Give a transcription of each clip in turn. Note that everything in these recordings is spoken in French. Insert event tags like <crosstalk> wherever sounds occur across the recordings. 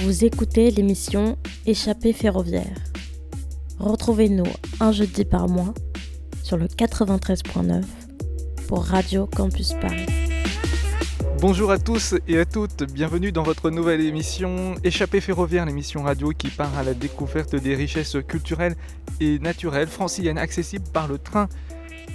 Vous écoutez l'émission Échappée ferroviaire. Retrouvez-nous un jeudi par mois sur le 93.9 pour Radio Campus Paris. Bonjour à tous et à toutes, bienvenue dans votre nouvelle émission Échappée ferroviaire, l'émission radio qui part à la découverte des richesses culturelles et naturelles franciliennes accessibles par le train.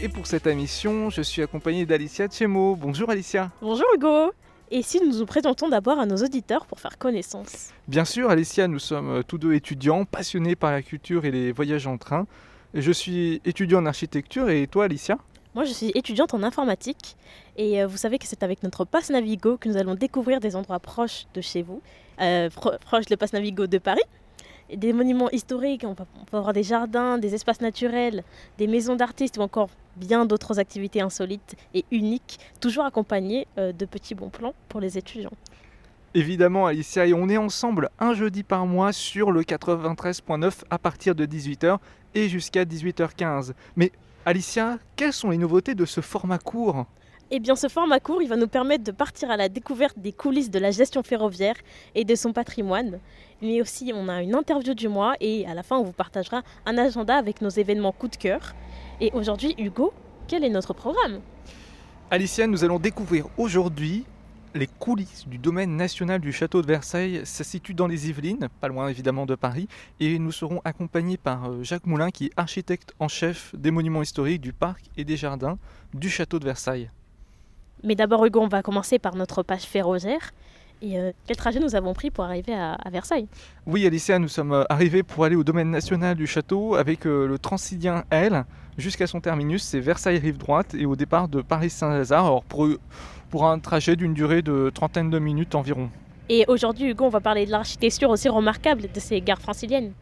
Et pour cette émission, je suis accompagné d'Alicia Tchemo. Bonjour Alicia. Bonjour Hugo. Et si nous nous présentons d'abord à nos auditeurs pour faire connaissance Bien sûr, Alicia, nous sommes tous deux étudiants passionnés par la culture et les voyages en train. Je suis étudiant en architecture et toi Alicia moi, je suis étudiante en informatique et euh, vous savez que c'est avec notre passe Navigo que nous allons découvrir des endroits proches de chez vous, euh, proches de passe Navigo de Paris. Des monuments historiques, on peut, avoir des jardins, des espaces naturels, des maisons d'artistes ou encore bien d'autres activités insolites et uniques, toujours accompagnées euh, de petits bons plans pour les étudiants. Évidemment, Alicia, et on est ensemble un jeudi par mois sur le 93.9 à partir de 18h et jusqu'à 18h15. Mais Alicia, quelles sont les nouveautés de ce format court? Eh bien, ce format court, il va nous permettre de partir à la découverte des coulisses de la gestion ferroviaire et de son patrimoine. Mais aussi, on a une interview du mois et à la fin, on vous partagera un agenda avec nos événements coup de cœur. Et aujourd'hui, Hugo, quel est notre programme? Alicia, nous allons découvrir aujourd'hui les coulisses du domaine national du château de Versailles. Ça se situe dans les Yvelines, pas loin évidemment de Paris. Et nous serons accompagnés par euh, Jacques Moulin, qui est architecte en chef des monuments historiques, du parc et des jardins du château de Versailles. Mais d'abord, Hugo, on va commencer par notre page ferroviaire. Et euh, quel trajet nous avons pris pour arriver à, Versailles? Oui, Alicia, nous sommes euh, arrivés pour aller au domaine national du château avec le Transilien L jusqu'à son terminus, c'est Versailles rive droite et au départ de Paris-Saint-Lazare. Alors pour pour un trajet d'une durée de trentaine de minutes environ. Et aujourd'hui, Hugo, on va parler de l'architecture aussi remarquable de ces gares franciliennes.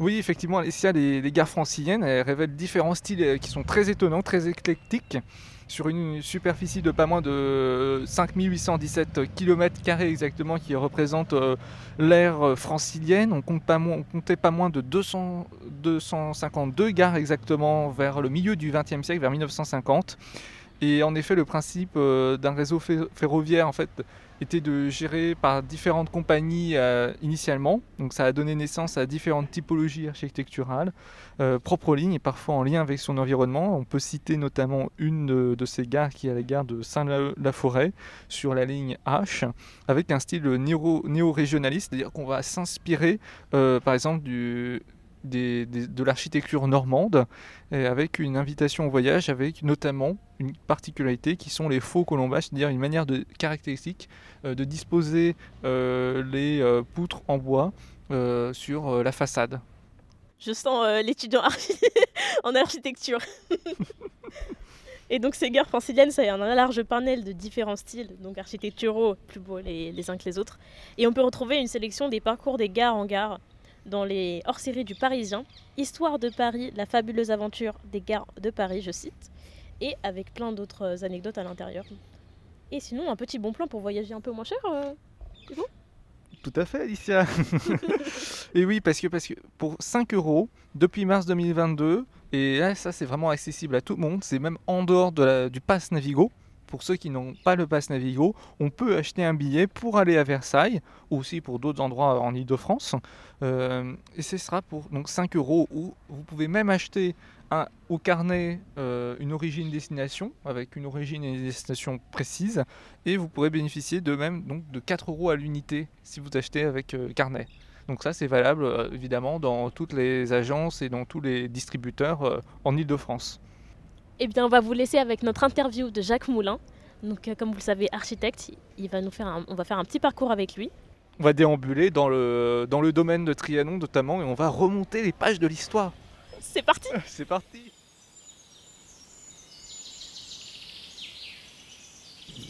Oui, effectivement, Alessia, les, les gares franciliennes elles révèlent différents styles euh, qui sont très étonnants, très éclectiques, sur une superficie de pas moins de 5817 km exactement, qui représente euh, l'ère euh, francilienne. On, compte comptait pas moins de 200, 252 gares exactement vers le milieu du XXe siècle, vers 1950. Et en effet, le principe euh, d'un réseau ferroviaire en fait, était de gérer par différentes compagnies euh, initialement. Donc ça a donné naissance à différentes typologies architecturales, euh, propres lignes et parfois en lien avec son environnement. On peut citer notamment une de, ces gares qui est la gare de Saint-La-Forêt sur la ligne H, avec un style néo-régionaliste, c'est-à-dire qu'on va s'inspirer par exemple du de l'architecture normande, avec une invitation au voyage, avec notamment une particularité qui sont les faux colombages, c'est-à-dire une manière de, caractéristique euh, de disposer euh, les euh, poutres en bois sur la façade. Je sens l'étudiant <laughs> en architecture. <laughs> Et donc ces gares franciliennes, ça a un large panel de différents styles, donc architecturaux, plus beaux les, les uns que les autres. Et on peut retrouver une sélection des parcours des gares en gare, dans les hors-séries du Parisien, Histoire de Paris, la fabuleuse aventure des gares de Paris, je cite, et avec plein d'autres anecdotes à l'intérieur. Et sinon, un petit bon plan pour voyager un peu moins cher, euh, tout à fait, Alicia. <laughs> et oui, parce que, parce que pour 5 euros, depuis mars 2022, et là, ça c'est vraiment accessible à tout le monde, c'est même en dehors de du pass Navigo, pour ceux qui n'ont pas le pass Navigo, on peut acheter un billet pour aller à Versailles, ou aussi pour d'autres endroits en Ile-de-France. Euh, et ce sera pour donc 5 euros, où vous pouvez même acheter au carnet euh, une origine-destination, avec une origine et une destination précise, et vous pourrez bénéficier de même donc, de 4 euros à l'unité si vous achetez avec euh, carnet. Donc ça, c'est valable évidemment dans toutes les agences et dans tous les distributeurs en Ile-de-France. Eh bien, on va vous laisser avec notre interview de Jacques Moulin. Donc, euh, comme vous le savez, architecte, il va nous faire on va faire un petit parcours avec lui. On va déambuler dans le, dans le domaine de Trianon notamment et on va remonter les pages de l'histoire. C'est parti <laughs> C'est parti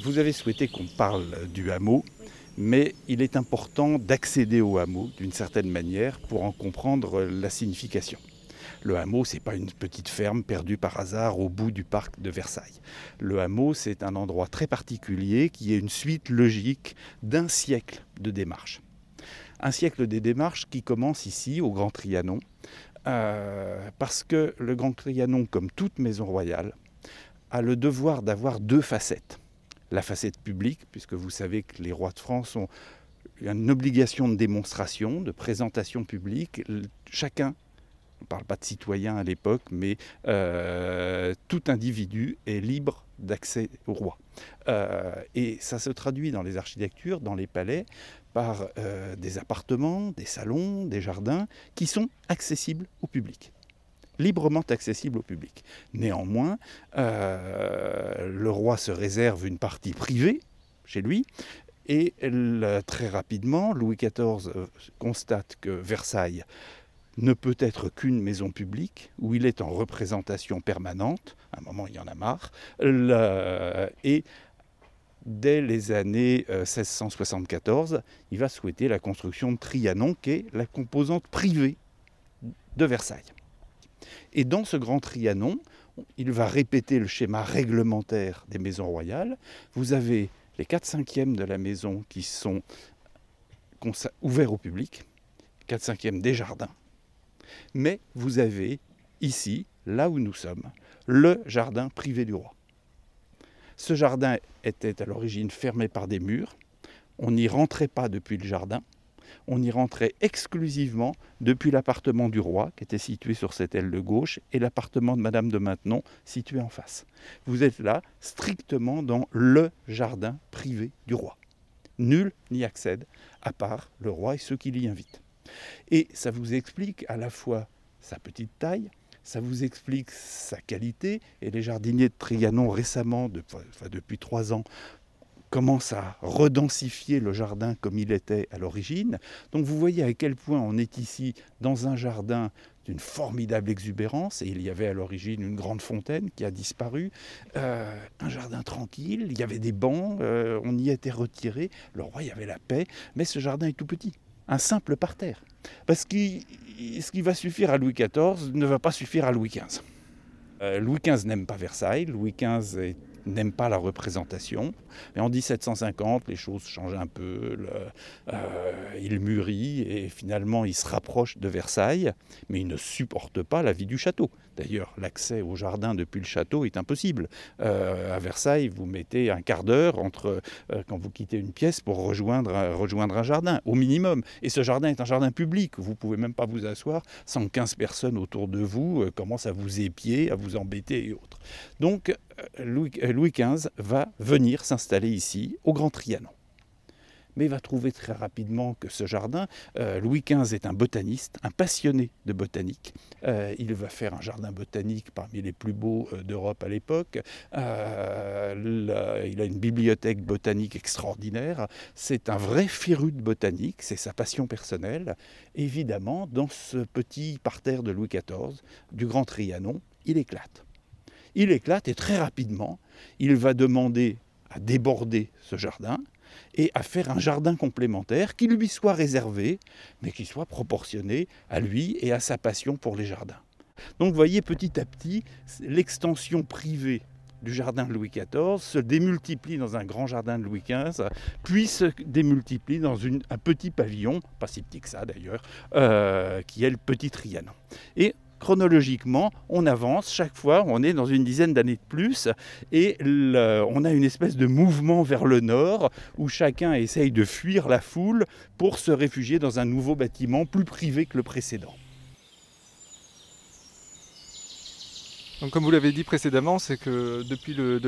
Vous avez souhaité qu'on parle du hameau, mais il est important d'accéder au hameau d'une certaine manière pour en comprendre la signification. Le hameau, c'est pas une petite ferme perdue par hasard au bout du parc de Versailles. Le hameau, c'est un endroit très particulier qui est une suite logique d'un siècle de démarches. Un siècle des démarches qui commence ici, au Grand Trianon, euh, parce que le Grand Trianon, comme toute maison royale, a le devoir d'avoir deux facettes. La facette publique, puisque vous savez que les rois de France ont une obligation de démonstration, de présentation publique. Chacun, on ne parle pas de citoyen à l'époque, mais euh, tout individu est libre d'accès au roi. Euh, et ça se traduit dans les architectures, dans les palais, par euh, des appartements, des salons, des jardins qui sont accessibles au public librement accessibles au public. Néanmoins, le roi se réserve une partie privée chez lui, et très rapidement, Louis XIV constate que Versailles ne peut être qu'une maison publique où il est en représentation permanente. À un moment, il y en a marre. et dès les années 1674, euh, il va souhaiter la construction de Trianon, qui est la composante privée de Versailles. Et dans ce grand Trianon, il va répéter le schéma réglementaire des maisons royales. Vous avez les 4 cinquièmes de la maison qui sont ouverts au public, 4 cinquièmes des jardins. Mais vous avez ici, là où nous sommes, le jardin privé du roi. Ce jardin était à l'origine fermé par des murs. On n'y rentrait pas depuis le jardin on y rentrait exclusivement depuis l'appartement du roi, qui était situé sur cette aile de gauche, et l'appartement de Madame de Maintenon, situé en face. Vous êtes là, strictement dans le jardin privé du roi. Nul n'y accède, à part le roi et ceux qui l'y invitent. Et ça vous explique à la fois sa petite taille, ça vous explique sa qualité, et les jardiniers de Trianon récemment, depuis trois ans, commence à redensifier le jardin comme il était à l'origine. Donc vous voyez à quel point on est ici dans un jardin d'une formidable exubérance, et il y avait à l'origine une grande fontaine qui a disparu, euh, un jardin tranquille, il y avait des bancs, euh, on y était retiré, le roi, y avait la paix, mais ce jardin est tout petit, un simple parterre. Parce que ce qui va suffire à Louis XIV ne va pas suffire à Louis XV. Euh, Louis XV n'aime pas Versailles, Louis XV est n'aime pas la représentation. Mais en 1750, les choses changent un peu. Euh, il mûrit et finalement il se rapproche de Versailles, mais il ne supporte pas la vie du château. D'ailleurs, l'accès au jardin depuis le château est impossible. Euh, à Versailles, vous mettez un quart d'heure entre euh, quand vous quittez une pièce pour rejoindre, rejoindre un jardin, au minimum. Et ce jardin est un jardin public. Vous ne pouvez même pas vous asseoir sans 15 personnes autour de vous commencent à vous épier, à vous embêter et autres. Donc, Louis, XV va venir s'installer ici, au Grand Trianon. Mais va trouver très rapidement que ce jardin, euh, Louis XV est un botaniste, un passionné de botanique. Euh, il va faire un jardin botanique parmi les plus beaux euh, d'Europe à l'époque. il a une bibliothèque botanique extraordinaire. C'est un vrai féru de botanique, c'est sa passion personnelle. Évidemment, dans ce petit parterre de Louis XIV, du Grand Trianon, il éclate il éclate et très rapidement, il va demander à déborder ce jardin et à faire un jardin complémentaire qui lui soit réservé, mais qui soit proportionné à lui et à sa passion pour les jardins. Donc voyez petit à petit, l'extension privée du jardin de Louis XIV se démultiplie dans un grand jardin de Louis XV, puis se démultiplie dans un petit pavillon, pas si petit que ça d'ailleurs, euh, qui est le Petit Trianon. Chronologiquement, on avance, chaque fois, on est dans une dizaine d'années de plus, et on a une espèce de mouvement vers le nord, où chacun essaye de fuir la foule pour se réfugier dans un nouveau bâtiment plus privé que le précédent. Donc, comme vous l'avez dit précédemment, c'est que depuis le,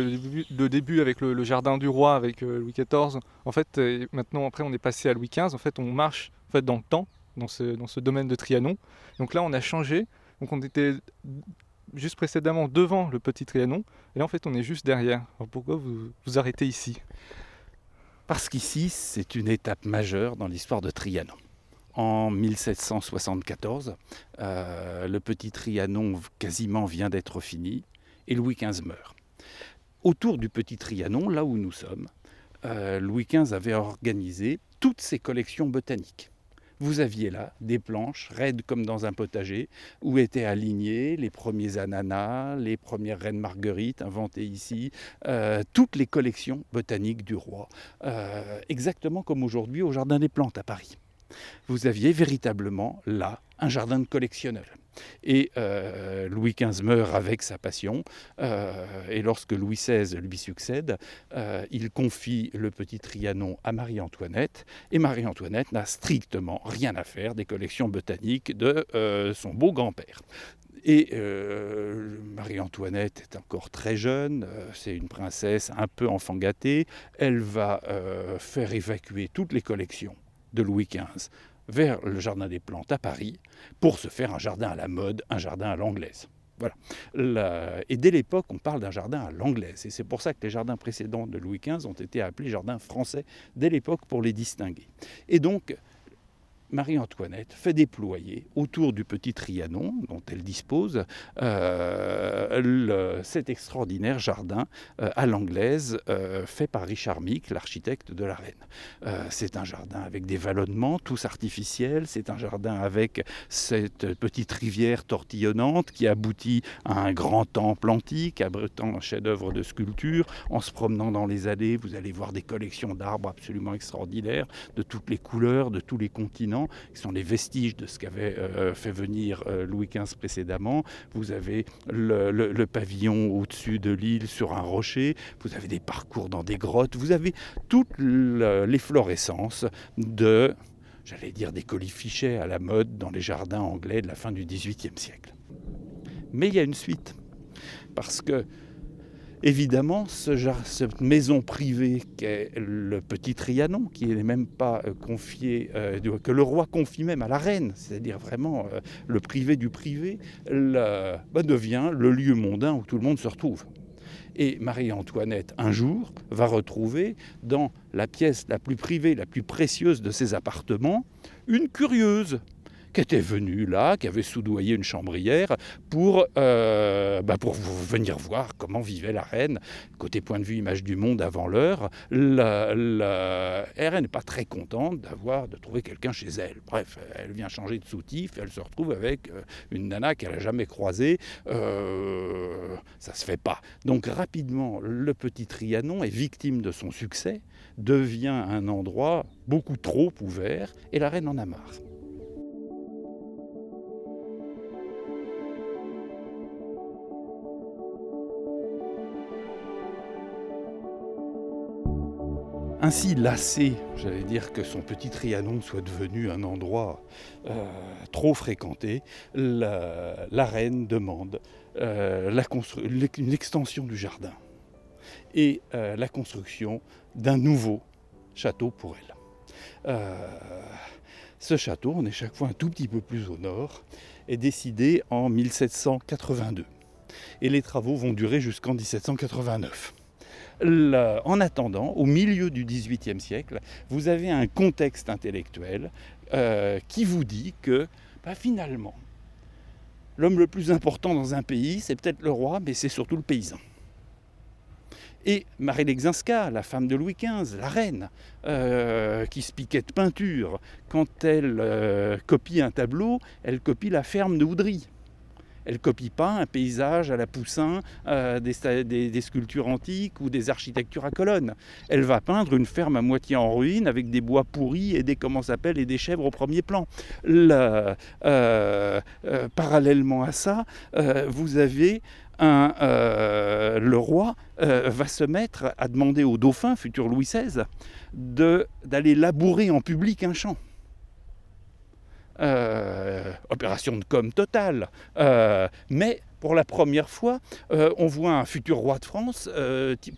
début, avec le, jardin du roi, avec euh, Louis XIV, en fait, maintenant après on est passé à Louis XV, en fait on marche fait, dans le temps, dans ce, dans ce domaine de Trianon. Donc là on a changé, donc on était juste précédemment devant le petit Trianon, et là en fait on est juste derrière. Alors pourquoi vous vous arrêtez ici? Parce qu'ici c'est une étape majeure dans l'histoire de Trianon. En 1774, euh, le petit Trianon quasiment vient d'être fini et Louis XV meurt. Autour du petit Trianon, là où nous sommes, euh, Louis XV avait organisé toutes ses collections botaniques vous aviez là des planches raides comme dans un potager où étaient alignés les premiers ananas, les premières reines marguerites inventées ici, euh, toutes les collections botaniques du roi, euh, exactement comme aujourd'hui au Jardin des Plantes à Paris. Vous aviez véritablement là un jardin de collectionneurs. Et euh, Louis XV meurt avec sa passion, euh, et lorsque Louis XVI lui succède, euh, il confie le petit Trianon à Marie-Antoinette, et Marie-Antoinette n'a strictement rien à faire des collections botaniques de son beau grand-père. Et Marie-Antoinette est encore très jeune, c'est une princesse un peu enfant gâtée, elle va faire évacuer toutes les collections de Louis XV vers le Jardin des Plantes à Paris pour se faire un jardin à la mode, un jardin à l'anglaise. Voilà. Et dès l'époque, on parle d'un jardin à l'anglaise. Et c'est pour ça que les jardins précédents de Louis XV ont été appelés jardins français dès l'époque pour les distinguer. Et donc, Marie-Antoinette fait déployer autour du petit Trianon dont elle dispose euh, cet extraordinaire jardin euh, à l'anglaise euh, fait par Richard Mick, l'architecte de la reine. c'est un jardin avec des vallonnements tous artificiels, c'est un jardin avec cette petite rivière tortillonnante qui aboutit à un grand temple antique, abritant un chef-d'œuvre de sculpture. En se promenant dans les allées, vous allez voir des collections d'arbres absolument extraordinaires, de toutes les couleurs, de tous les continents qui sont les vestiges de ce qu'avait euh, fait venir euh, Louis XV précédemment. Vous avez le, pavillon au-dessus de l'île sur un rocher, vous avez des parcours dans des grottes, vous avez toute l'efflorescence de, j'allais dire, des colifichets à la mode dans les jardins anglais de la fin du XVIIIe siècle. Mais il y a une suite, parce que Évidemment, cette maison privée qu'est le petit Trianon, qui n'est même pas euh, confié, euh, que le roi confie même à la reine, c'est-à-dire vraiment euh, le privé du privé, bah, devient le lieu mondain où tout le monde se retrouve. Et Marie-Antoinette, un jour, va retrouver dans la pièce la plus privée, la plus précieuse de ses appartements, une curieuse, qui était venu là, qui avait soudoyé une chambrière pour, euh, bah pour venir voir comment vivait la reine. Côté point de vue image du monde avant l'heure, la, la, reine n'est pas très contente d'avoir de trouver quelqu'un chez elle. Bref, elle vient changer de soutif, elle se retrouve avec euh, une nana qu'elle n'a jamais croisée. Euh, ça se fait pas. Donc rapidement, le petit Trianon est victime de son succès, devient un endroit beaucoup trop ouvert, et la reine en a marre. Ainsi lassé, j'allais dire, que son petit Trianon soit devenu un endroit euh, trop fréquenté, la, reine demande euh, une extension du jardin et euh, la construction d'un nouveau château pour elle. ce château, on est chaque fois un tout petit peu plus au nord, est décidé en 1782 et les travaux vont durer jusqu'en 1789 en attendant, au milieu du XVIIIe siècle, vous avez un contexte intellectuel euh, qui vous dit que bah, finalement, l'homme le plus important dans un pays, c'est peut-être le roi, mais c'est surtout le paysan. Et Marie Lexinska, la femme de Louis XV, la reine, euh, qui se piquait de peinture, quand elle euh, copie un tableau, elle copie la ferme de Houdry. Elle copie pas un paysage à la Poussin, euh, des, sculptures antiques ou des architectures à colonnes. Elle va peindre une ferme à moitié en ruine avec des bois pourris et des comment des chèvres au premier plan. Euh, euh, parallèlement à ça, vous avez le roi va se mettre à demander au dauphin, futur Louis XVI, d'aller labourer en public un champ. Euh, opération de com totale. Euh, mais pour la première fois, euh, on voit un futur roi de France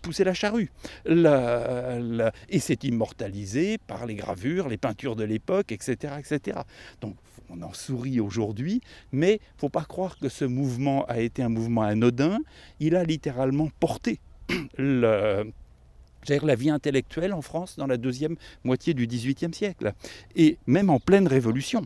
pousser la charrue. et c'est immortalisé par les gravures, les peintures de l'époque, etc., etc. Donc on en sourit aujourd'hui, mais il faut pas croire que ce mouvement a été un mouvement anodin. Il a littéralement porté <clears throat> la vie intellectuelle en France dans la deuxième moitié du XVIIIe siècle, et même en pleine révolution.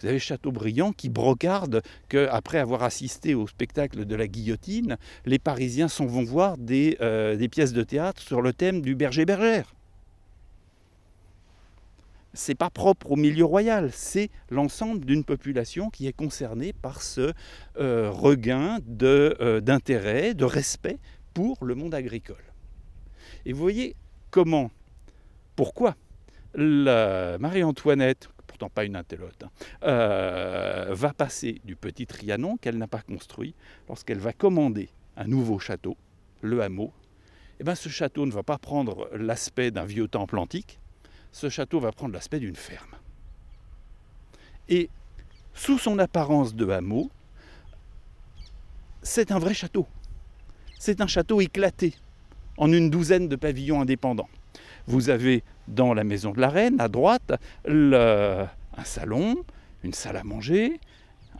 Vous avez Chateaubriand qui brocarde qu'après avoir assisté au spectacle de la guillotine, les Parisiens s'en vont voir des, euh, pièces de théâtre sur le thème du berger-bergère c'est pas propre au milieu royal, c'est l'ensemble d'une population qui est concernée par ce euh, regain euh, d'intérêt, de, respect pour le monde agricole. Et vous voyez comment, pourquoi Marie-Antoinette pourtant pas une intellote, hein, euh, va passer du petit Trianon qu'elle n'a pas construit lorsqu'elle va commander un nouveau château, le hameau. Eh bien ce château ne va pas prendre l'aspect d'un vieux temple antique, ce château va prendre l'aspect d'une ferme. Et sous son apparence de hameau, c'est un vrai château. C'est un château éclaté en une douzaine de pavillons indépendants. Vous avez dans la maison de la reine, à droite, un salon, une salle à manger,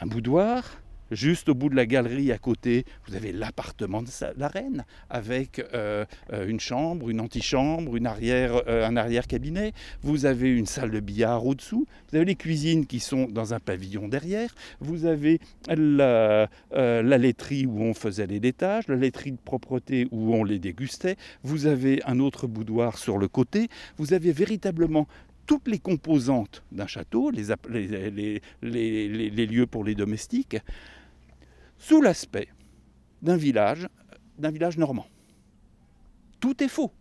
un boudoir, Juste au bout de la galerie à côté, vous avez l'appartement de la reine avec euh, euh, une chambre, une antichambre, une arrière, euh, un arrière-cabinet. Vous avez une salle de billard au-dessous. Vous avez les cuisines qui sont dans un pavillon derrière. Vous avez la, la laiterie où on faisait les laitages, la laiterie de propreté où on les dégustait. Vous avez un autre boudoir sur le côté. Vous avez véritablement toutes les composantes d'un château, les, lieux pour les domestiques, sous l'aspect d'un village, d'un village normand. Tout est faux.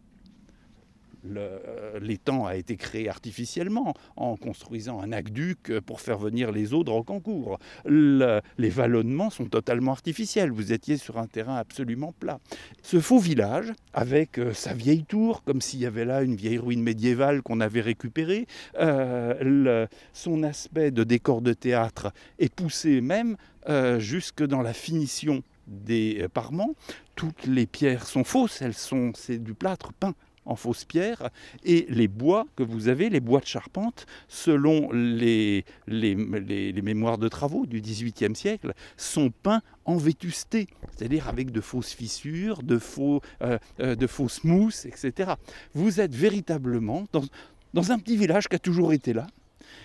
L'étang a été créé artificiellement en construisant un aqueduc pour faire venir les eaux de Rocancourt. les vallonnements sont totalement artificiels. Vous étiez sur un terrain absolument plat. Ce faux village, avec euh, sa vieille tour, comme s'il y avait là une vieille ruine médiévale qu'on avait récupérée, euh, son aspect de décor de théâtre est poussé même euh, jusque dans la finition des euh, parements. Toutes les pierres sont fausses, elles sont, c'est du plâtre peint en fausse pierre, et les bois que vous avez, les bois de charpente, selon les, les, les, mémoires de travaux du XVIIIe siècle, sont peints en vétusté, c'est-à-dire avec de fausses fissures, de, faux, euh, de fausses mousses, etc. Vous êtes véritablement dans, dans un petit village qui a toujours été là,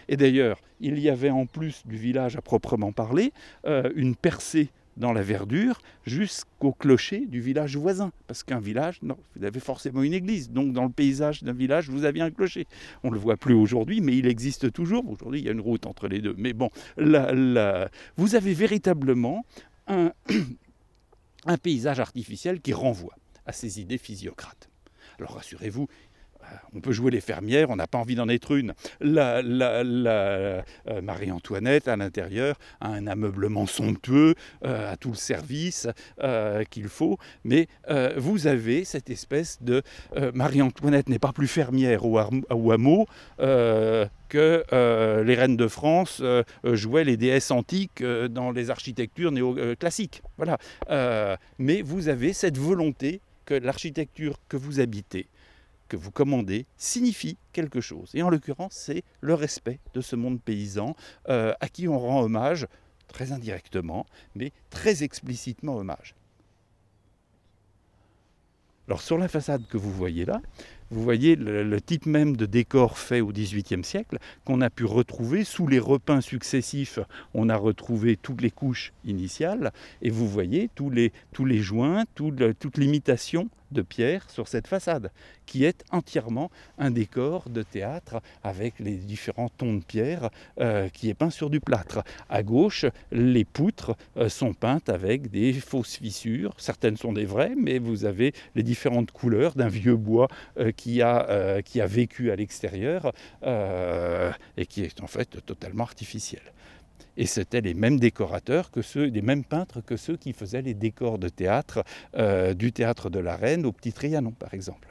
et d'ailleurs, il y avait en plus du village à proprement parler, euh, une percée dans la verdure jusqu'au clocher du village voisin. Parce qu'un village, non, vous avez forcément une église. Donc dans le paysage d'un village, vous aviez un clocher. On ne le voit plus aujourd'hui, mais il existe toujours. Aujourd'hui, il y a une route entre les deux. Mais bon, vous avez véritablement un, <clears throat> un paysage artificiel qui renvoie à ces idées physiocrates. Alors rassurez-vous, on peut jouer les fermières, on n'a pas envie d'en être une. Euh, Marie-Antoinette, à l'intérieur, a un ameublement somptueux, euh, a tout le service euh, qu'il faut, mais vous avez cette espèce de... Marie-Antoinette n'est pas plus fermière au, hameau que les reines de France jouaient les déesses antiques dans les architectures néoclassiques. Voilà. mais vous avez cette volonté que l'architecture que vous habitez, que vous commandez signifie quelque chose. Et en l'occurrence, c'est le respect de ce monde paysan euh, à qui on rend hommage, très indirectement, mais très explicitement hommage. Alors sur la façade que vous voyez là, vous voyez le, type même de décor fait au XVIIIe siècle qu'on a pu retrouver sous les repeints successifs. On a retrouvé toutes les couches initiales et vous voyez tous les, tous les joints, toute l'imitation de pierre sur cette façade, qui est entièrement un décor de théâtre avec les différents tons de pierre euh, qui est peint sur du plâtre. À gauche, les poutres euh, sont peintes avec des fausses fissures. Certaines sont des vraies, mais vous avez les différentes couleurs d'un vieux bois euh, qui, a, qui a vécu à l'extérieur et qui est en fait totalement artificiel. Et c'était les mêmes décorateurs que ceux, les mêmes peintres que ceux qui faisaient les décors de théâtre euh, du théâtre de la Reine au Petit Trianon, par exemple.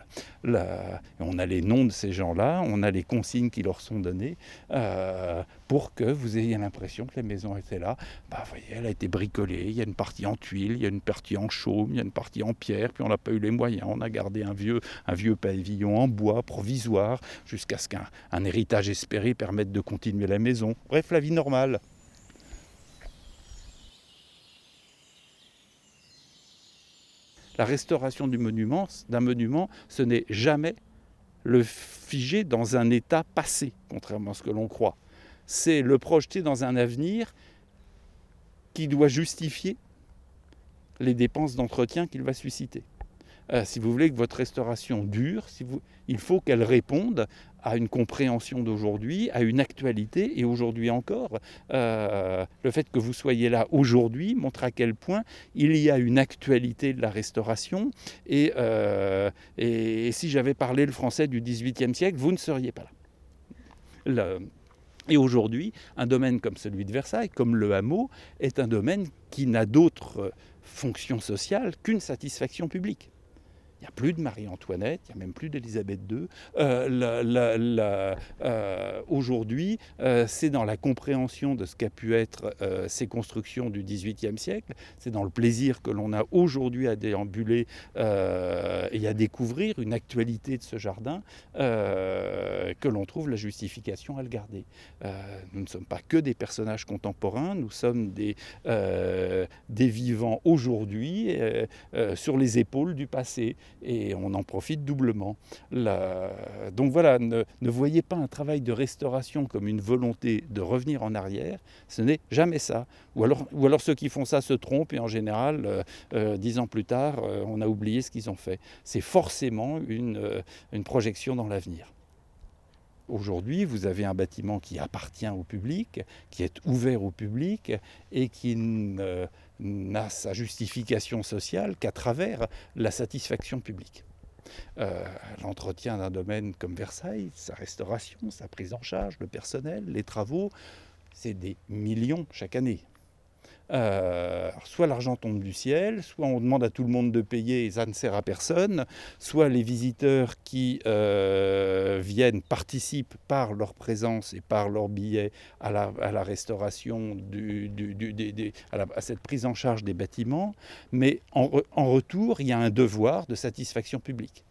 on a les noms de ces gens-là, on a les consignes qui leur sont données euh, pour que vous ayez l'impression que la maison était là. Bah, voyez, elle a été bricolée, il y a une partie en tuile, il y a une partie en chaume, il y a une partie en pierre, puis on n'a pas eu les moyens. On a gardé un vieux pavillon en bois provisoire jusqu'à ce qu'un héritage espéré permette de continuer la maison. Bref, la vie normale. La restauration d'un monument, ce n'est jamais le figer dans un état passé, contrairement à ce que l'on croit. C'est le projeter dans un avenir qui doit justifier les dépenses d'entretien qu'il va susciter. Euh, si vous voulez que votre restauration dure, il faut qu'elle réponde à une compréhension d'aujourd'hui, à une actualité, et aujourd'hui encore, euh, le fait que vous soyez là aujourd'hui montre à quel point il y a une actualité de la restauration, et, euh, si j'avais parlé le français du XVIIIe siècle, vous ne seriez pas là. Et aujourd'hui, un domaine comme celui de Versailles, comme le hameau, est un domaine qui n'a d'autre fonction sociale qu'une satisfaction publique. Il n'y a plus de Marie-Antoinette, il n'y a même plus d'Élisabeth II. Euh, euh, aujourd'hui, euh, c'est dans la compréhension de ce qu'a pu être ces constructions du XVIIIe siècle, c'est dans le plaisir que l'on a aujourd'hui à déambuler et à découvrir une actualité de ce jardin que l'on trouve la justification à le garder. nous ne sommes pas que des personnages contemporains, nous sommes des, des vivants aujourd'hui sur les épaules du passé et on en profite doublement. Donc voilà, ne, voyez pas un travail de restauration comme une volonté de revenir en arrière, ce n'est jamais ça. Ou alors, ou alors ceux qui font ça se trompent et en général, euh, euh, dix ans plus tard, euh, on a oublié ce qu'ils ont fait. C'est forcément une, une projection dans l'avenir. Aujourd'hui, vous avez un bâtiment qui appartient au public, qui est ouvert au public et qui n'a sa justification sociale qu'à travers la satisfaction publique. Euh, l'entretien d'un domaine comme Versailles, sa restauration, sa prise en charge, le personnel, les travaux, c'est des millions chaque année. Euh, soit l'argent tombe du ciel, soit on demande à tout le monde de payer et ça ne sert à personne, soit les visiteurs qui euh, viennent participent par leur présence et par leur billet à la, restauration, à, cette prise en charge des bâtiments, mais en retour, il y a un devoir de satisfaction publique.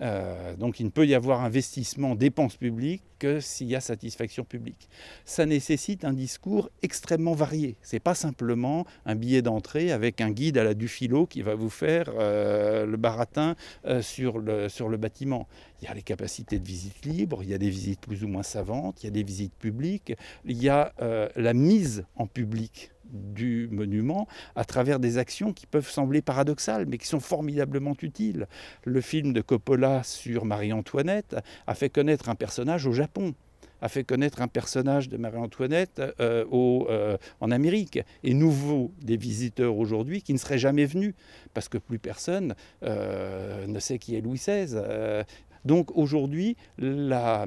Euh, donc il ne peut y avoir investissement, dépenses publiques que s'il y a satisfaction publique. Ça nécessite un discours extrêmement varié. Ce n'est pas simplement un billet d'entrée avec un guide à la Dufilo qui va vous faire euh, le baratin euh, sur, le, sur le bâtiment. Il y a les capacités de visite libre, il y a des visites plus ou moins savantes, il y a des visites publiques, il y a la mise en public du monument à travers des actions qui peuvent sembler paradoxales, mais qui sont formidablement utiles. Le film de Coppola sur Marie-Antoinette a fait connaître un personnage au Japon a fait connaître un personnage de Marie-Antoinette euh, euh, en Amérique. Et nouveau des visiteurs aujourd'hui qui ne seraient jamais venus, parce que plus personne euh, ne sait qui est Louis XVI. donc aujourd'hui, la,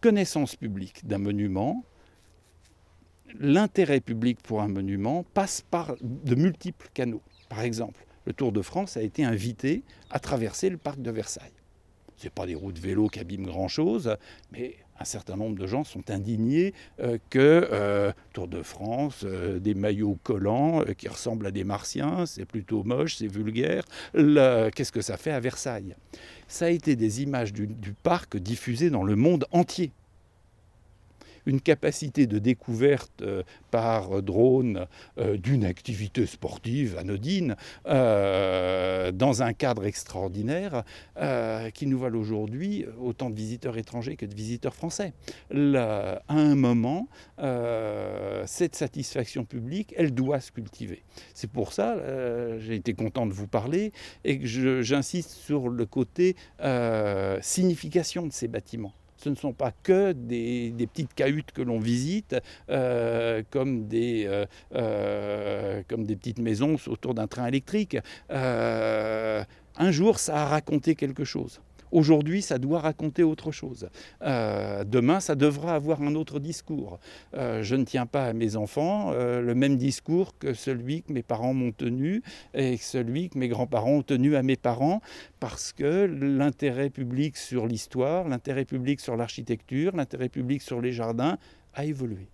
connaissance publique d'un monument l'intérêt public pour un monument passe par de multiples canaux. Par exemple, le Tour de France a été invité à traverser le parc de Versailles. Ce n'est pas des routes vélo qui abîment grand-chose, mais un certain nombre de gens sont indignés euh, que euh, Tour de France, euh, des maillots collants qui ressemblent à des martiens, c'est plutôt moche, c'est vulgaire. Qu'est-ce que ça fait à Versailles? Ça a été des images du parc diffusées dans le monde entier une capacité de découverte euh, par drone euh, d'une activité sportive anodine euh, dans un cadre extraordinaire qui nous valent aujourd'hui autant de visiteurs étrangers que de visiteurs français. à un moment, cette satisfaction publique, elle doit se cultiver. C'est pour ça, j'ai été content de vous parler et que j'insiste sur le côté signification de ces bâtiments ce ne sont pas que des, petites cahutes que l'on visite, euh, comme, des, euh, euh, comme des petites maisons autour d'un train électrique. un jour, ça a raconté quelque chose. Aujourd'hui, ça doit raconter autre chose. Euh, demain, ça devra avoir un autre discours. Euh, je ne tiens pas à mes enfants euh, le même discours que celui que mes parents m'ont tenu et celui que mes grands-parents ont tenu à mes parents, parce que l'intérêt public sur l'histoire, l'intérêt public sur l'architecture, l'intérêt public sur les jardins a évolué.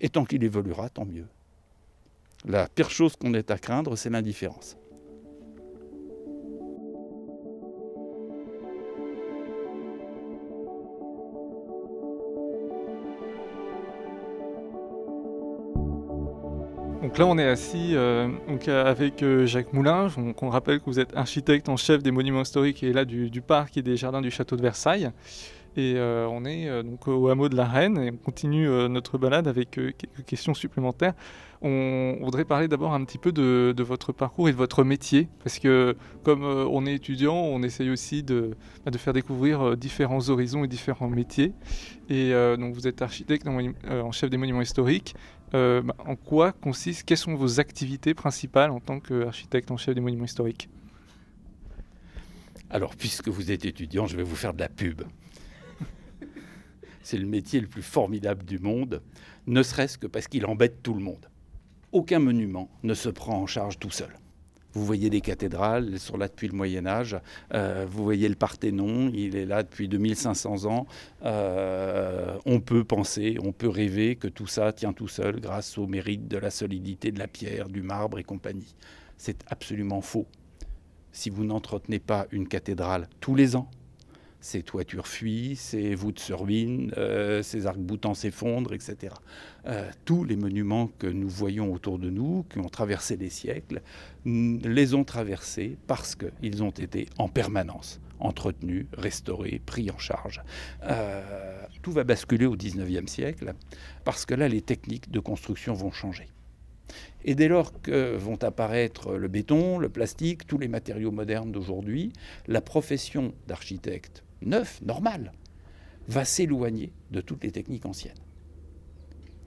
Et tant qu'il évoluera, tant mieux. La pire chose qu'on ait à craindre, c'est l'indifférence. Là, on est assis euh, euh, avec euh, Jacques Moulin. On, rappelle que vous êtes architecte en chef des monuments historiques et là du, parc et des jardins du château de Versailles. Et on est donc au hameau de la Reine et on continue notre balade avec quelques questions supplémentaires. On, voudrait parler d'abord un petit peu de, votre parcours et de votre métier, parce que comme on est étudiant, on essaye aussi de, bah, faire découvrir différents horizons et différents métiers. Et donc vous êtes architecte en chef des monuments historiques bah, en quoi consiste, quelles sont vos activités principales en tant qu'architecte en chef des monuments historiques? Alors, puisque vous êtes étudiant, je vais vous faire de la pub. <laughs> C'est le métier le plus formidable du monde, ne serait-ce que parce qu'il embête tout le monde. Aucun monument ne se prend en charge tout seul. Vous voyez des cathédrales, elles sont là depuis le Moyen Âge. Euh, vous voyez le Parthénon, il est là depuis 2500 ans. Euh, on peut penser, on peut rêver que tout ça tient tout seul grâce au mérite de la solidité de la pierre, du marbre et compagnie. C'est absolument faux. Si vous n'entretenez pas une cathédrale tous les ans, ses toitures fuient, ses voûtes se ruinent, euh, ses arcs-boutants s'effondrent, etc. Euh, tous les monuments que nous voyons autour de nous, qui ont traversé les siècles, les ont traversés parce qu'ils ont été en permanence entretenus, restaurés, pris en charge. Euh, tout va basculer au XIXe siècle parce que là, les techniques de construction vont changer. Et dès lors que vont apparaître le béton, le plastique, tous les matériaux modernes d'aujourd'hui, la profession d'architecte neuf, normal, va s'éloigner de toutes les techniques anciennes.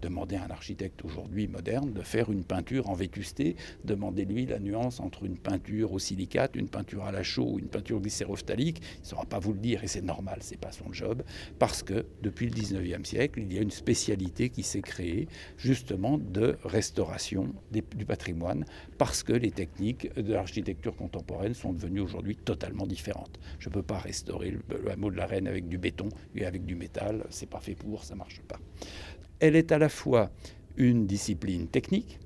Demandez à un architecte aujourd'hui moderne de faire une peinture en vétusté, demandez-lui la nuance entre une peinture au silicate, une peinture à la chaux ou une peinture glycérophthalique, il ne saura pas vous le dire et c'est normal, c'est pas son job, parce que depuis le 19e siècle, il y a une spécialité qui s'est créée justement de restauration du patrimoine, parce que les techniques de l'architecture contemporaine sont devenues aujourd'hui totalement différentes. Je ne peux pas restaurer le, le hameau de la Reine avec du béton et avec du métal, c'est pas fait pour, ça marche pas elle est à la fois une discipline technique,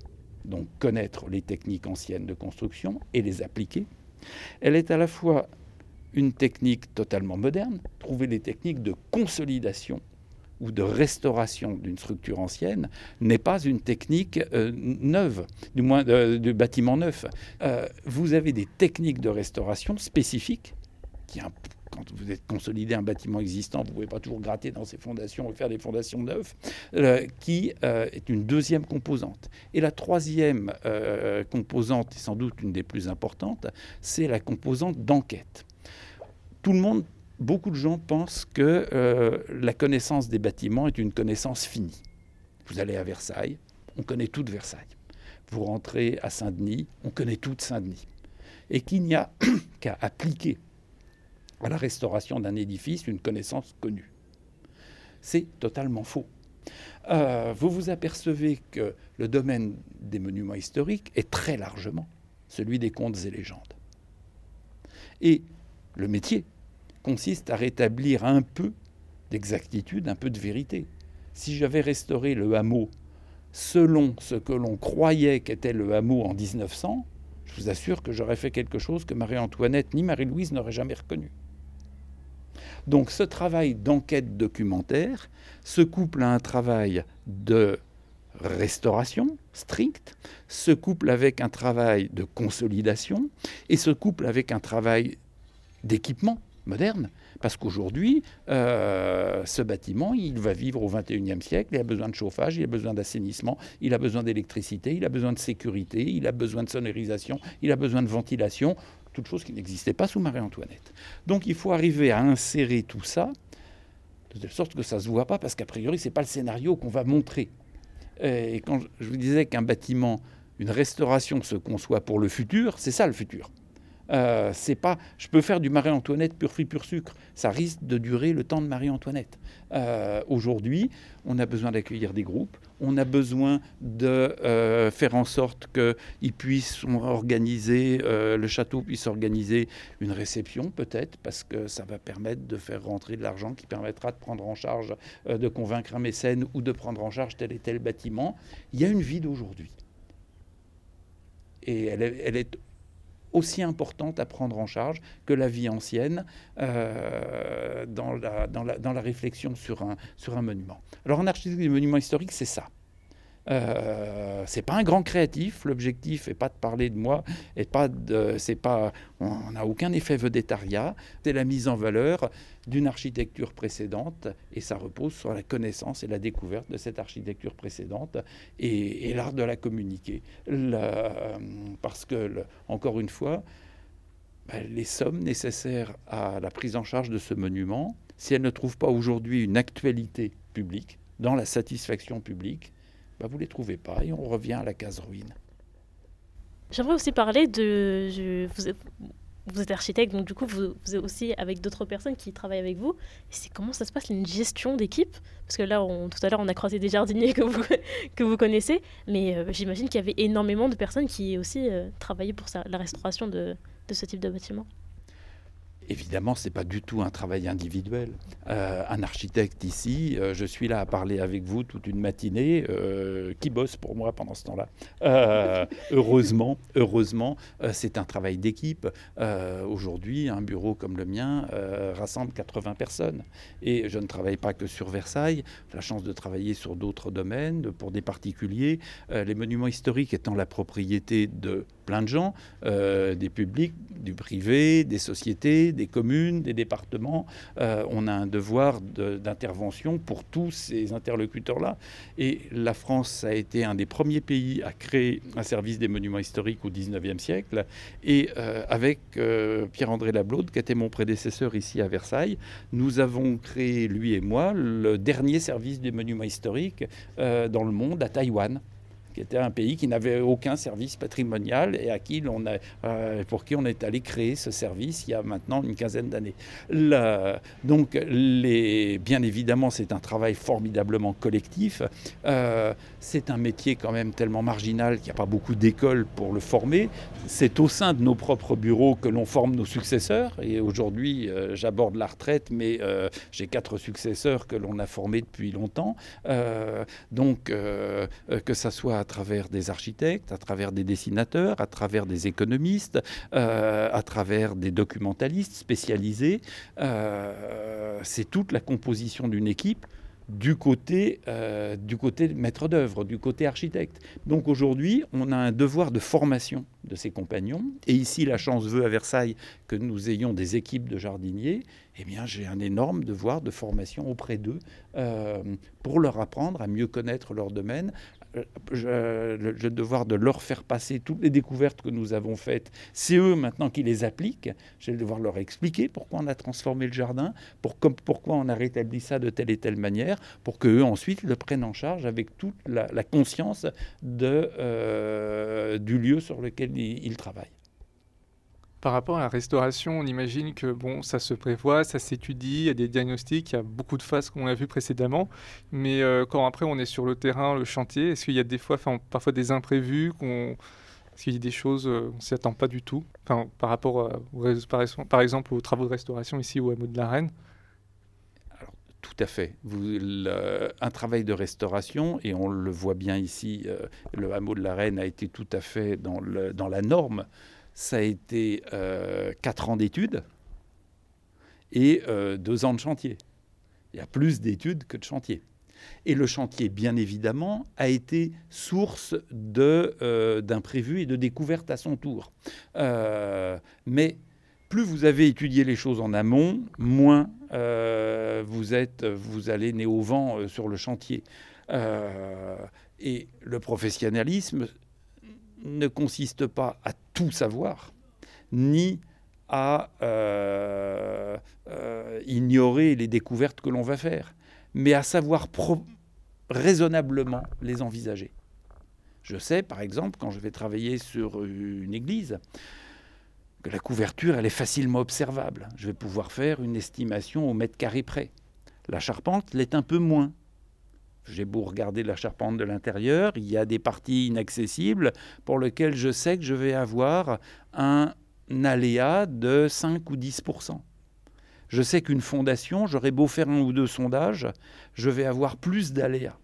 donc connaître les techniques anciennes de construction et les appliquer. Elle est à la fois une technique totalement moderne, trouver les techniques de consolidation ou de restauration d'une structure ancienne n'est pas une technique euh, neuve, du moins euh, de, bâtiment neuf. Euh, vous avez des techniques de restauration spécifiques quand vous êtes consolidé un bâtiment existant, vous ne pouvez pas toujours gratter dans ses fondations et faire des fondations neuves, euh, qui euh, est une deuxième composante. Et la troisième euh, composante, et sans doute une des plus importantes, c'est la composante d'enquête. Tout le monde, beaucoup de gens pensent que la connaissance des bâtiments est une connaissance finie. Vous allez à Versailles, on connaît tout de Versailles. Vous rentrez à Saint-Denis, on connaît tout de Saint-Denis. Et qu'il n'y a <clears throat> qu'à appliquer à la restauration d'un édifice une connaissance connue. C'est totalement faux. Euh, vous vous apercevez que le domaine des monuments historiques est très largement celui des contes et légendes. Et le métier consiste à rétablir un peu d'exactitude, un peu de vérité. Si j'avais restauré le hameau selon ce que l'on croyait qu'était le hameau en 1900, je vous assure que j'aurais fait quelque chose que Marie-Antoinette ni Marie-Louise n'auraient jamais reconnu. Donc ce travail d'enquête documentaire se couple à un travail de restauration stricte, se couple avec un travail de consolidation et se couple avec un travail d'équipement moderne. Parce qu'aujourd'hui, euh, ce bâtiment, il va vivre au XXIe siècle, il a besoin de chauffage, il a besoin d'assainissement, il a besoin d'électricité, il a besoin de sécurité, il a besoin de sonorisation, il a besoin de ventilation toute chose qui n'existait pas sous Marie-Antoinette. Donc il faut arriver à insérer tout ça de telle sorte que ça ne se voit pas, parce qu'a priori, ce n'est pas le scénario qu'on va montrer. Et quand je vous disais qu'un bâtiment, une restauration se conçoit pour le futur, c'est ça le futur. Euh, c'est pas, je peux faire du Marie-Antoinette pur fruit, pur sucre. Ça risque de durer le temps de Marie-Antoinette. Euh, aujourd'hui, on a besoin d'accueillir des groupes. On a besoin de euh, faire en sorte qu'ils puissent organiser, le château puisse organiser une réception peut-être, parce que ça va permettre de faire rentrer de l'argent qui permettra de prendre en charge, de convaincre un mécène ou de prendre en charge tel et tel bâtiment. Il y a une vie d'aujourd'hui. Et elle est, elle est aussi importante à prendre en charge que la vie ancienne euh, dans, la, dans, la, dans, la, réflexion sur un, sur un monument. Alors en architecture des monuments historiques, c'est ça. Euh, c'est pas un grand créatif. L'objectif n'est pas de parler de moi, et pas c'est pas, on n'a aucun effet vedettariat. C'est la mise en valeur d'une architecture précédente, et ça repose sur la connaissance et la découverte de cette architecture précédente et, l'art de la communiquer. parce que, encore une fois, ben, les sommes nécessaires à la prise en charge de ce monument, si elles ne trouvent pas aujourd'hui une actualité publique, dans la satisfaction publique, bah, vous ne les trouvez pas et on revient à la case ruine. J'aimerais aussi parler de. Vous êtes architecte, donc du coup, vous, êtes aussi avec d'autres personnes qui travaillent avec vous. C'est comment ça se passe, une gestion d'équipe? Parce que là, tout à l'heure, on a croisé des jardiniers <laughs> que vous, que vous connaissez, mais euh, j'imagine qu'il y avait énormément de personnes qui aussi euh, travaillaient pour la restauration de, de ce type de bâtiment. Évidemment, ce n'est pas du tout un travail individuel. Euh, un architecte ici, euh, je suis là à parler avec vous toute une matinée, euh, qui bosse pour moi pendant ce temps-là. <laughs> heureusement, heureusement, c'est un travail d'équipe. Aujourd'hui, un bureau comme le mien rassemble 80 personnes. Et je ne travaille pas que sur Versailles, j'ai la chance de travailler sur d'autres domaines, pour des particuliers. les monuments historiques étant la propriété de plein de gens, des publics, du privé, des sociétés, des communes, des départements. Euh, on a un devoir d'intervention pour tous ces interlocuteurs-là. Et la France a été un des premiers pays à créer un service des monuments historiques au 19e siècle. Et euh, avec euh, Pierre-André Lablaude, qui était mon prédécesseur ici à Versailles, nous avons créé, lui et moi, le dernier service des monuments historiques dans le monde à Taïwan qui était un pays qui n'avait aucun service patrimonial et à qui on a, euh, pour qui on est allé créer ce service il y a maintenant une quinzaine d'années. Donc, les, bien évidemment, c'est un travail formidablement collectif. Euh, c'est un métier quand même tellement marginal qu'il n'y a pas beaucoup d'écoles pour le former. C'est au sein de nos propres bureaux que l'on forme nos successeurs. Et aujourd'hui, euh, j'aborde la retraite, mais j'ai quatre successeurs que l'on a formés depuis longtemps. donc, que ça soit travers des architectes, à travers des dessinateurs, à travers des économistes, euh, à travers des documentalistes spécialisés. Euh, c'est toute la composition d'une équipe du côté, euh, du côté maître d'œuvre, du côté architecte. Donc aujourd'hui, on a un devoir de formation de ses compagnons. Et ici, la chance veut à Versailles que nous ayons des équipes de jardiniers. Eh bien, j'ai un énorme devoir de formation auprès d'eux pour leur apprendre à mieux connaître leur domaine, je, le devoir de leur faire passer toutes les découvertes que nous avons faites. C'est eux maintenant qui les appliquent. J'ai le devoir leur expliquer pourquoi on a transformé le jardin, pourquoi on a rétabli ça de telle et telle manière, pour qu'eux ensuite le prennent en charge avec toute la, conscience euh, du lieu sur lequel ils travaillent. Par rapport à la restauration, on imagine que bon, ça se prévoit, ça s'étudie, il y a des diagnostics, il y a beaucoup de phases qu'on a vues précédemment. Mais euh, quand après on est sur le terrain, le chantier, est-ce qu'il y a des fois, parfois des imprévus, qu'on, est-ce qu'il y a des choses euh, on s'y attend pas du tout, enfin, par rapport par, exemple aux travaux de restauration ici au hameau de la Reine? Tout à fait. un travail de restauration, et on le voit bien ici, euh, le hameau de la Reine a été tout à fait dans la norme ça a été euh, quatre ans d'études et euh, deux ans de chantier. Il y a plus d'études que de chantier. Et le chantier, bien évidemment, a été source euh, d'imprévus et de découvertes à son tour. mais plus vous avez étudié les choses en amont, moins vous, êtes, vous allez né au vent sur le chantier. et le professionnalisme, ne consiste pas à tout savoir, ni à euh, euh, ignorer les découvertes que l'on va faire, mais à savoir raisonnablement les envisager. Je sais, par exemple, quand je vais travailler sur une église, que la couverture, elle est facilement observable. Je vais pouvoir faire une estimation au mètre carré près. La charpente l'est un peu moins. J'ai beau regarder la charpente de l'intérieur, il y a des parties inaccessibles pour lesquelles je sais que je vais avoir un aléa de 5 ou 10% Je sais qu'une fondation, j'aurai beau faire un ou deux sondages, je vais avoir plus d'aléas.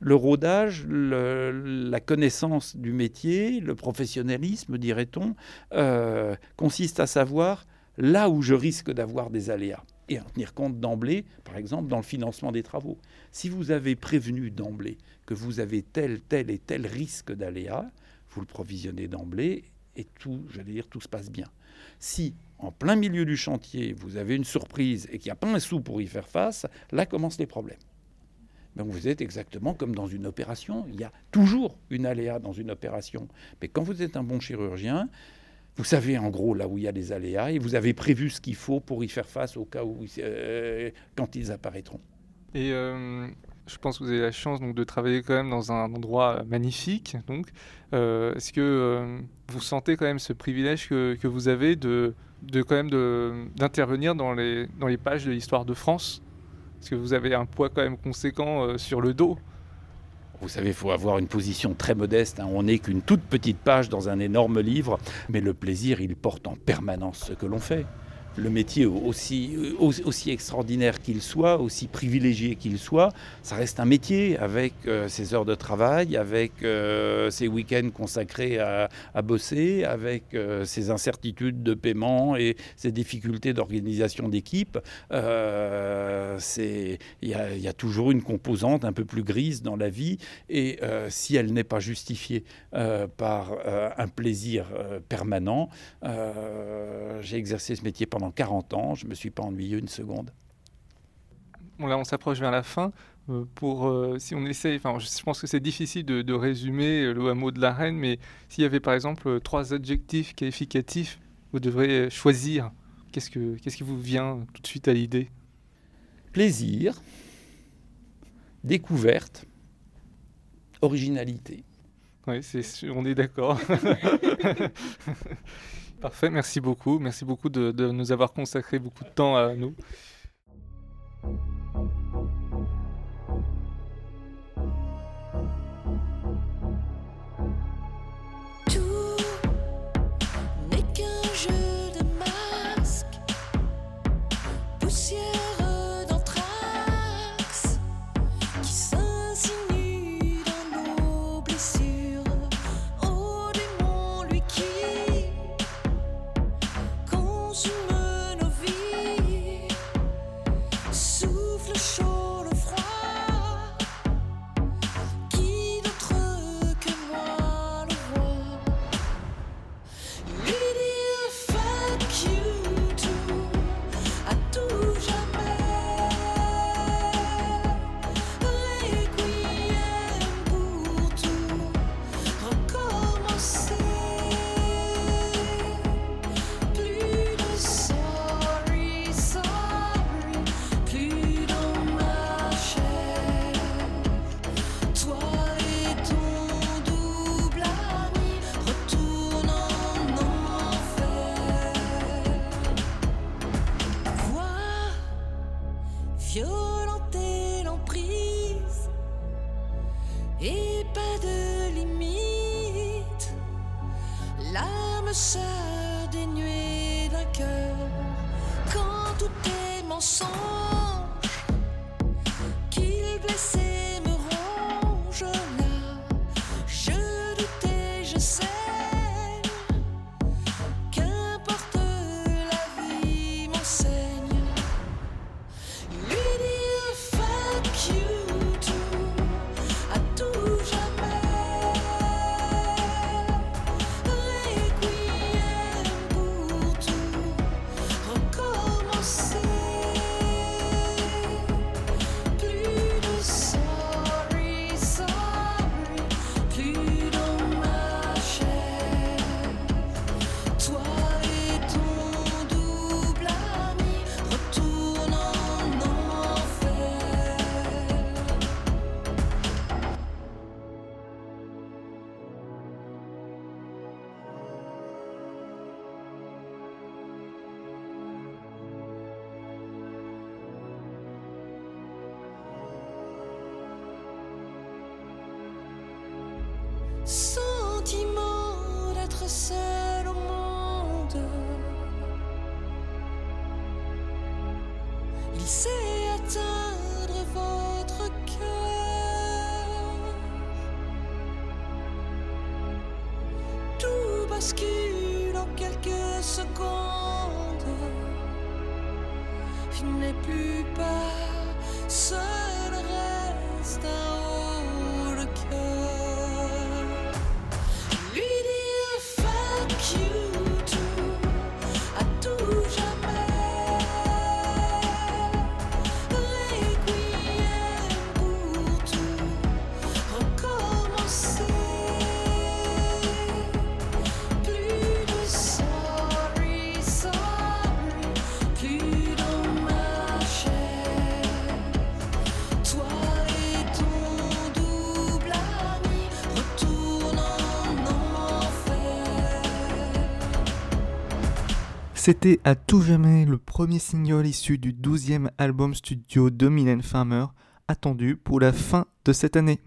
Le rodage, la connaissance du métier, le professionnalisme, dirait-on, euh, consiste à savoir là où je risque d'avoir des aléas et en tenir compte d'emblée, par exemple, dans le financement des travaux. Si vous avez prévenu d'emblée que vous avez tel, tel et tel risque d'aléa, vous le provisionnez d'emblée et tout, j'allais dire, tout se passe bien. Si en plein milieu du chantier, vous avez une surprise et qu'il n'y a pas un sou pour y faire face, là commencent les problèmes. Donc vous êtes exactement comme dans une opération. Il y a toujours une aléa dans une opération. Mais quand vous êtes un bon chirurgien, vous savez en gros là où il y a des aléas et vous avez prévu ce qu'il faut pour y faire face au cas où, euh, quand ils apparaîtront. Et euh, Je pense que vous avez la chance donc, de travailler quand même dans un endroit magnifique. Donc, est-ce que vous sentez quand même ce privilège que, vous avez de quand même d'intervenir dans les, dans les pages de l'histoire de France? Parce que vous avez un poids quand même conséquent sur le dos? Vous savez, il faut avoir une position très modeste. Hein. On n'est qu'une toute petite page dans un énorme livre, mais le plaisir, il porte en permanence ce que l'on fait le métier aussi, aussi extraordinaire qu'il soit, aussi privilégié qu'il soit, ça reste un métier avec euh, ses heures de travail, avec euh, ses week-ends consacrés à, bosser, avec euh, ses incertitudes de paiement et ses difficultés d'organisation d'équipe. Il y, y, a toujours une composante un peu plus grise dans la vie et si elle n'est pas justifiée par un plaisir permanent, j'ai exercé ce métier pendant 40 ans, je ne me suis pas ennuyé une seconde. Bon, là, on s'approche vers la fin. Euh, pour, euh, si on essaie, enfin, je, pense que c'est difficile de, résumer le hameau de la Reine, mais s'il y avait par exemple trois adjectifs qualificatifs, vous devrez choisir. Qu'est-ce, que, qu'est-ce qui vous vient tout de suite à l'idée? Plaisir, découverte, originalité. Oui, on est d'accord. <laughs> Parfait, merci beaucoup. Merci beaucoup de, nous avoir consacré beaucoup de temps à nous. glisser, atteindre votre cœur. Tout bascule en quelques secondes. Je n'ai plus peur, seul reste C'était à tout jamais le premier single issu du 12e album studio de Mylène Farmer, attendu pour la fin de cette année.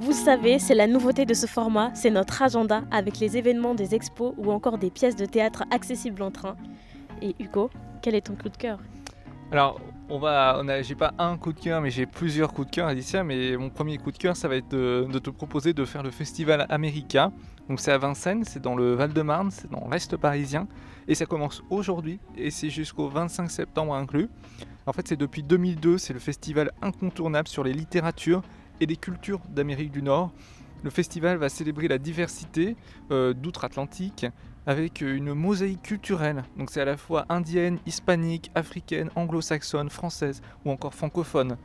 Vous savez, c'est la nouveauté de ce format, c'est notre agenda avec les événements des expos ou encore des pièces de théâtre accessibles en train. Et Hugo, quel est ton coup de cœur? Alors, on va, on a, j'ai pas un coup de cœur, mais j'ai plusieurs coups de cœur, Alicia. Mais mon premier coup de cœur, ça va être de, te proposer de faire le festival America. Donc c'est à Vincennes, c'est dans le Val-de-Marne, c'est dans l'Est parisien, et ça commence aujourd'hui et c'est jusqu'au 25 septembre inclus. En fait, c'est depuis 2002, c'est le festival incontournable sur les littératures et les cultures d'Amérique du Nord. Le festival va célébrer la diversité euh, d'outre-Atlantique avec une mosaïque culturelle. Donc c'est à la fois indienne, hispanique, africaine, anglo-saxonne, française ou encore francophone.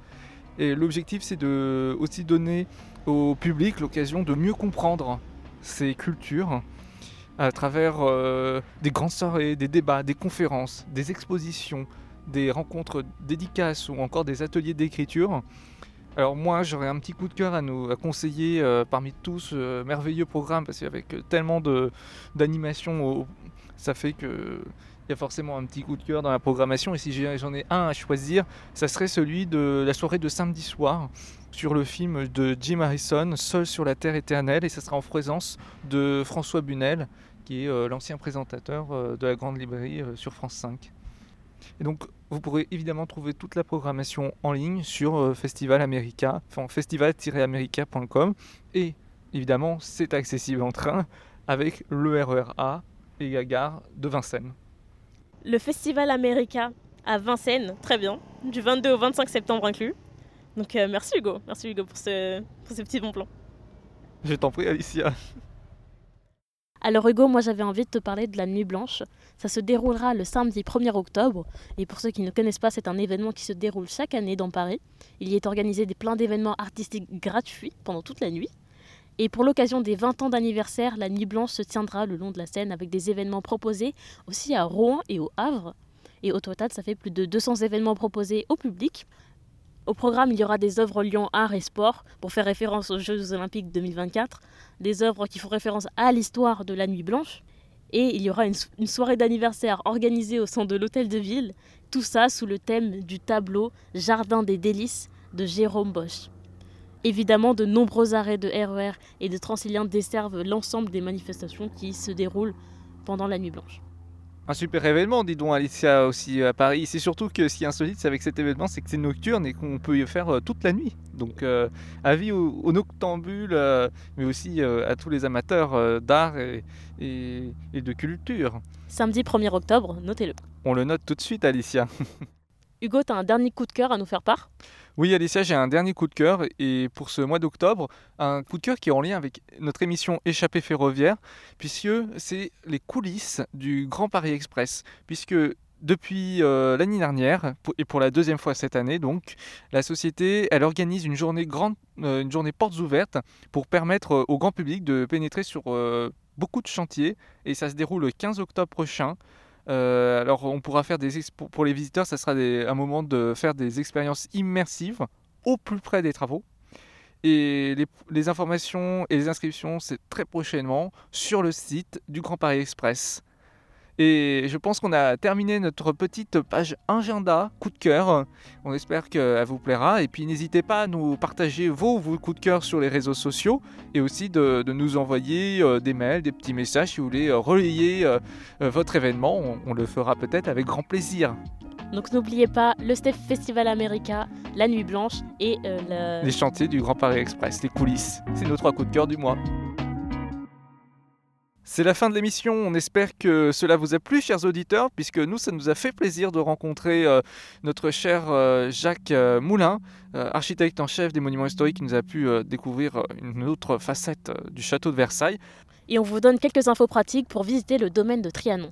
Et l'objectif c'est de aussi donner au public l'occasion de mieux comprendre ces cultures à travers euh, des grandes soirées, des débats, des conférences, des expositions, des rencontres dédicaces ou encore des ateliers d'écriture. Alors moi j'aurais un petit coup de cœur à nous conseiller euh, parmi tous ce euh, merveilleux programme parce qu'avec euh, tellement d'animations ça fait que il y a forcément un petit coup de cœur dans la programmation et si j'en ai un à choisir ça serait celui de la soirée de samedi soir sur le film de Jim Harrison Seul sur la terre éternelle et ça sera en présence de François Bunel qui est l'ancien présentateur de la grande librairie sur France 5. Et donc, vous pourrez évidemment trouver toute la programmation en ligne sur euh, Festival America, enfin festival-america.com. Et évidemment, c'est accessible en train avec le RER A et la gare de Vincennes. Le Festival America à Vincennes, très bien, du 22 au 25 septembre inclus. Donc euh, merci Hugo, merci Hugo pour ce, pour ce petit bon plan. Je t'en prie Alicia. Alors Hugo, moi j'avais envie de te parler de la Nuit Blanche. Ça se déroulera le samedi 1er octobre. Et pour ceux qui ne connaissent pas, c'est un événement qui se déroule chaque année dans Paris. Il y est organisé des plein d'événements artistiques gratuits pendant toute la nuit. Et pour l'occasion des 20 ans d'anniversaire, la Nuit Blanche se tiendra le long de la Seine avec des événements proposés aussi à Rouen et au Havre. Et au total, ça fait plus de 200 événements proposés au public. Au programme, il y aura des œuvres liant art et sport pour faire référence aux Jeux olympiques 2024, des œuvres qui font référence à l'histoire de la Nuit Blanche, et il y aura une, soirée d'anniversaire organisée au centre de l'Hôtel de Ville, tout ça sous le thème du tableau Jardin des délices de Jérôme Bosch. Évidemment, de nombreux arrêts de RER e et de Transilien desservent l'ensemble des manifestations qui se déroulent pendant la Nuit Blanche un super événement, dis donc Alicia aussi à Paris. C'est surtout que ce qui est insolite avec cet événement, c'est que c'est nocturne et qu'on peut y faire euh, toute la nuit. Donc euh, avis aux, noctambules, euh, mais aussi à tous les amateurs d'art et, et, de culture. Samedi 1er octobre, notez-le. On le note tout de suite Alicia. <laughs> Hugo, tu as un dernier coup de cœur à nous faire part? Oui, Alicia, j'ai un dernier coup de cœur et pour ce mois d'octobre, un coup de cœur qui est en lien avec notre émission Échappée ferroviaire, puisque c'est les coulisses du Grand Paris Express. Puisque depuis euh, l'année dernière et pour la deuxième fois cette année, donc, la société elle organise une journée grande, euh, une journée portes ouvertes pour permettre euh, au grand public de pénétrer sur beaucoup de chantiers et ça se déroule le 15 octobre prochain. Euh, alors on pourra faire des pour les visiteurs, ça sera un moment de faire des expériences immersives au plus près des travaux. Et les informations et les inscriptions, c'est très prochainement sur le site du Grand Paris Express. Et je pense qu'on a terminé notre petite page agenda coup de cœur. On espère qu'elle vous plaira. Et puis n'hésitez pas à nous partager vos, vos, coups de cœur sur les réseaux sociaux et aussi de, nous envoyer euh, des mails, des petits messages si vous voulez euh, relayer euh, votre événement. On, le fera peut-être avec grand plaisir. Donc n'oubliez pas le Steph Festival America, la Nuit Blanche et les chantiers du Grand Paris Express, les coulisses. C'est nos trois coups de cœur du mois. C'est la fin de l'émission. On espère que cela vous a plu, chers auditeurs, puisque nous, ça nous a fait plaisir de rencontrer euh, notre cher euh, Jacques euh, Moulin, architecte en chef des monuments historiques, qui nous a pu découvrir une autre facette du château de Versailles. Et on vous donne quelques infos pratiques pour visiter le domaine de Trianon.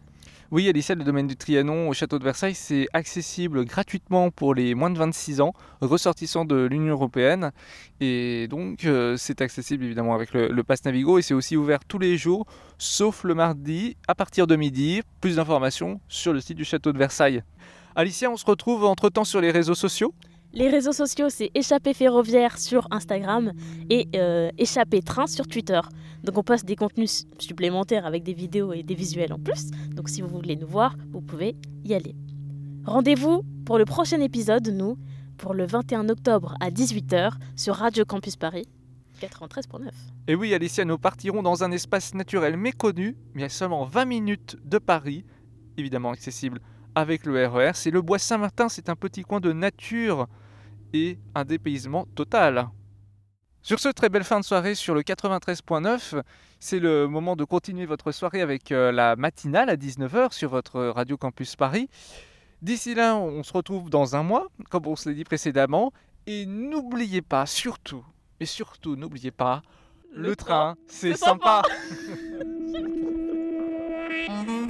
Oui, Alicia, le domaine du Trianon au château de Versailles, c'est accessible gratuitement pour les moins de 26 ans, ressortissants de l'Union européenne. Et donc, euh, c'est accessible évidemment avec le, le Pass Navigo et c'est aussi ouvert tous les jours, sauf le mardi à partir de midi. Plus d'informations sur le site du château de Versailles. Alicia, on se retrouve entre-temps sur les réseaux sociaux Les réseaux sociaux, c'est Échappée Ferroviaire sur Instagram et euh, Train sur Twitter. Donc on poste des contenus supplémentaires avec des vidéos et des visuels en plus. Donc si vous voulez nous voir, vous pouvez y aller. Rendez-vous pour le prochain épisode, nous, pour le 21 octobre à 18h sur Radio Campus Paris 93.9. Et oui, Alicia, nous partirons dans un espace naturel méconnu, mais à seulement 20 minutes de Paris, évidemment accessible avec le RER. C'est le Bois Saint-Martin, c'est un petit coin de nature et un dépaysement total. Sur ce, très belle fin de soirée sur le 93.9. C'est le moment de continuer votre soirée avec euh, la matinale à 19h sur votre Radio Campus Paris. D'ici là, on se retrouve dans un mois, comme on se l'a dit précédemment. Et n'oubliez pas, surtout, et surtout, n'oubliez pas, le, train, c'est sympa. <laughs>